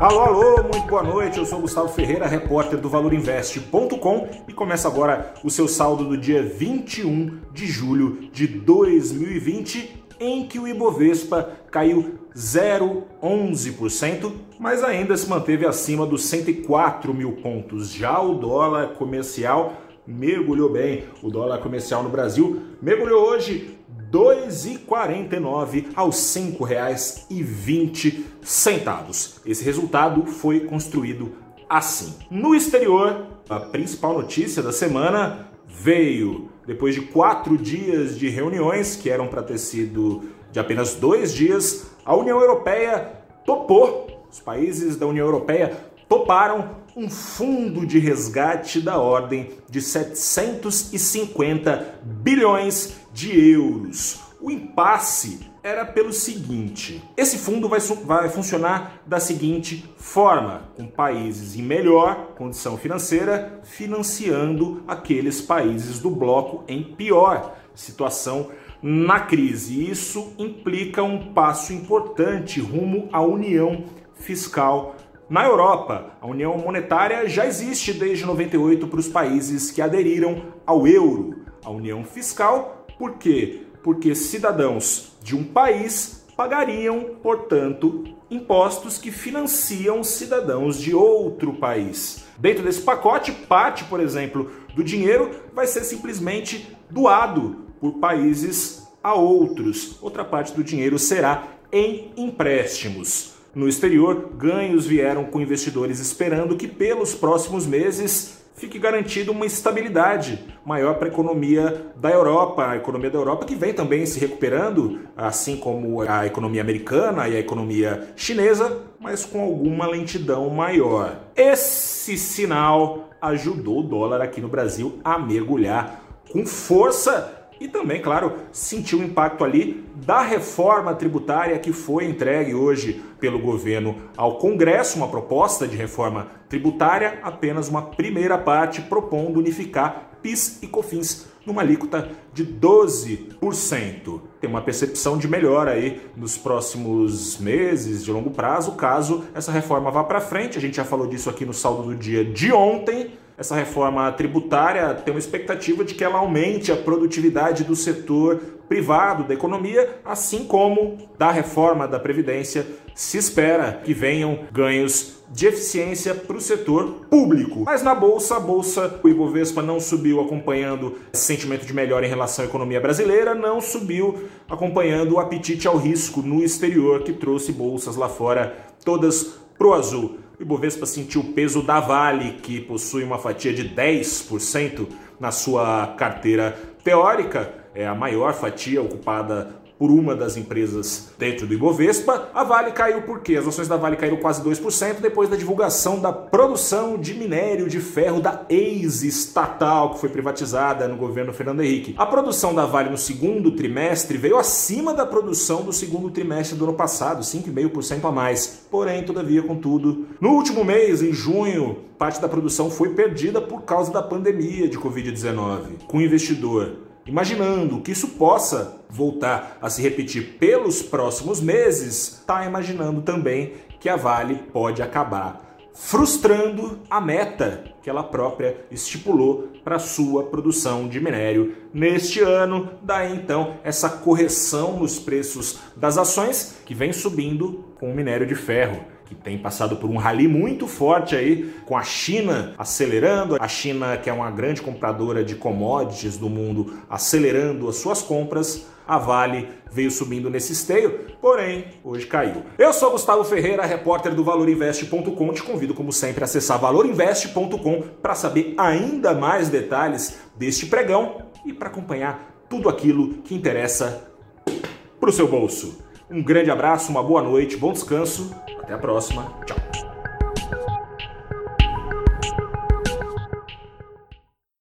Alô, alô, muito boa noite. Eu sou Gustavo Ferreira, repórter do ValorInvest.com e começa agora o seu saldo do dia 21 de julho de 2020, em que o Ibovespa caiu 0,11%, mas ainda se manteve acima dos 104 mil pontos. Já o dólar comercial mergulhou bem. O dólar comercial no Brasil mergulhou hoje 2,49 aos R$ 5,20. Esse resultado foi construído assim. No exterior, a principal notícia da semana veio depois de quatro dias de reuniões, que eram para ter sido de apenas dois dias, a União Europeia topou, os países da União Europeia toparam um fundo de resgate da ordem de 750 bilhões de euros. O impasse era pelo seguinte: esse fundo vai, vai funcionar da seguinte forma, com países em melhor condição financeira financiando aqueles países do bloco em pior situação na crise. Isso implica um passo importante rumo à união fiscal na Europa, a União Monetária já existe desde 98 para os países que aderiram ao euro. A União Fiscal, por quê? Porque cidadãos de um país pagariam, portanto, impostos que financiam cidadãos de outro país. Dentro desse pacote, parte, por exemplo, do dinheiro vai ser simplesmente doado por países a outros. Outra parte do dinheiro será em empréstimos. No exterior, ganhos vieram com investidores esperando que pelos próximos meses fique garantida uma estabilidade maior para a economia da Europa, a economia da Europa que vem também se recuperando, assim como a economia americana e a economia chinesa, mas com alguma lentidão maior. Esse sinal ajudou o dólar aqui no Brasil a mergulhar com força e também, claro, sentiu o impacto ali da reforma tributária que foi entregue hoje pelo governo ao Congresso, uma proposta de reforma tributária, apenas uma primeira parte propondo unificar PIS e COFINS numa alíquota de 12%. Tem uma percepção de melhora aí nos próximos meses, de longo prazo, caso essa reforma vá para frente. A gente já falou disso aqui no saldo do dia de ontem essa reforma tributária tem uma expectativa de que ela aumente a produtividade do setor privado da economia, assim como da reforma da Previdência se espera que venham ganhos de eficiência para o setor público. Mas na bolsa, a bolsa, o Ibovespa não subiu acompanhando esse sentimento de melhora em relação à economia brasileira, não subiu acompanhando o apetite ao risco no exterior que trouxe bolsas lá fora todas pro azul. O Ibovespa sentiu o peso da Vale, que possui uma fatia de 10% na sua carteira teórica, é a maior fatia ocupada por uma das empresas dentro do Ibovespa. A Vale caiu por quê? As ações da Vale caíram quase 2% depois da divulgação da produção de minério de ferro da ex-estatal, que foi privatizada no governo Fernando Henrique. A produção da Vale no segundo trimestre veio acima da produção do segundo trimestre do ano passado, 5,5% a mais. Porém, todavia, contudo, no último mês, em junho, parte da produção foi perdida por causa da pandemia de Covid-19. Com o investidor imaginando que isso possa voltar a se repetir pelos próximos meses, está imaginando também que a Vale pode acabar frustrando a meta que ela própria estipulou para sua produção de minério neste ano. Daí então essa correção nos preços das ações que vem subindo com o minério de ferro que tem passado por um rally muito forte aí, com a China acelerando, a China que é uma grande compradora de commodities do mundo, acelerando as suas compras, a Vale veio subindo nesse esteio, porém hoje caiu. Eu sou Gustavo Ferreira, repórter do ValorInvest.com. Te convido, como sempre, a acessar ValorInvest.com para saber ainda mais detalhes deste pregão e para acompanhar tudo aquilo que interessa para o seu bolso. Um grande abraço, uma boa noite, bom descanso até a próxima. Tchau.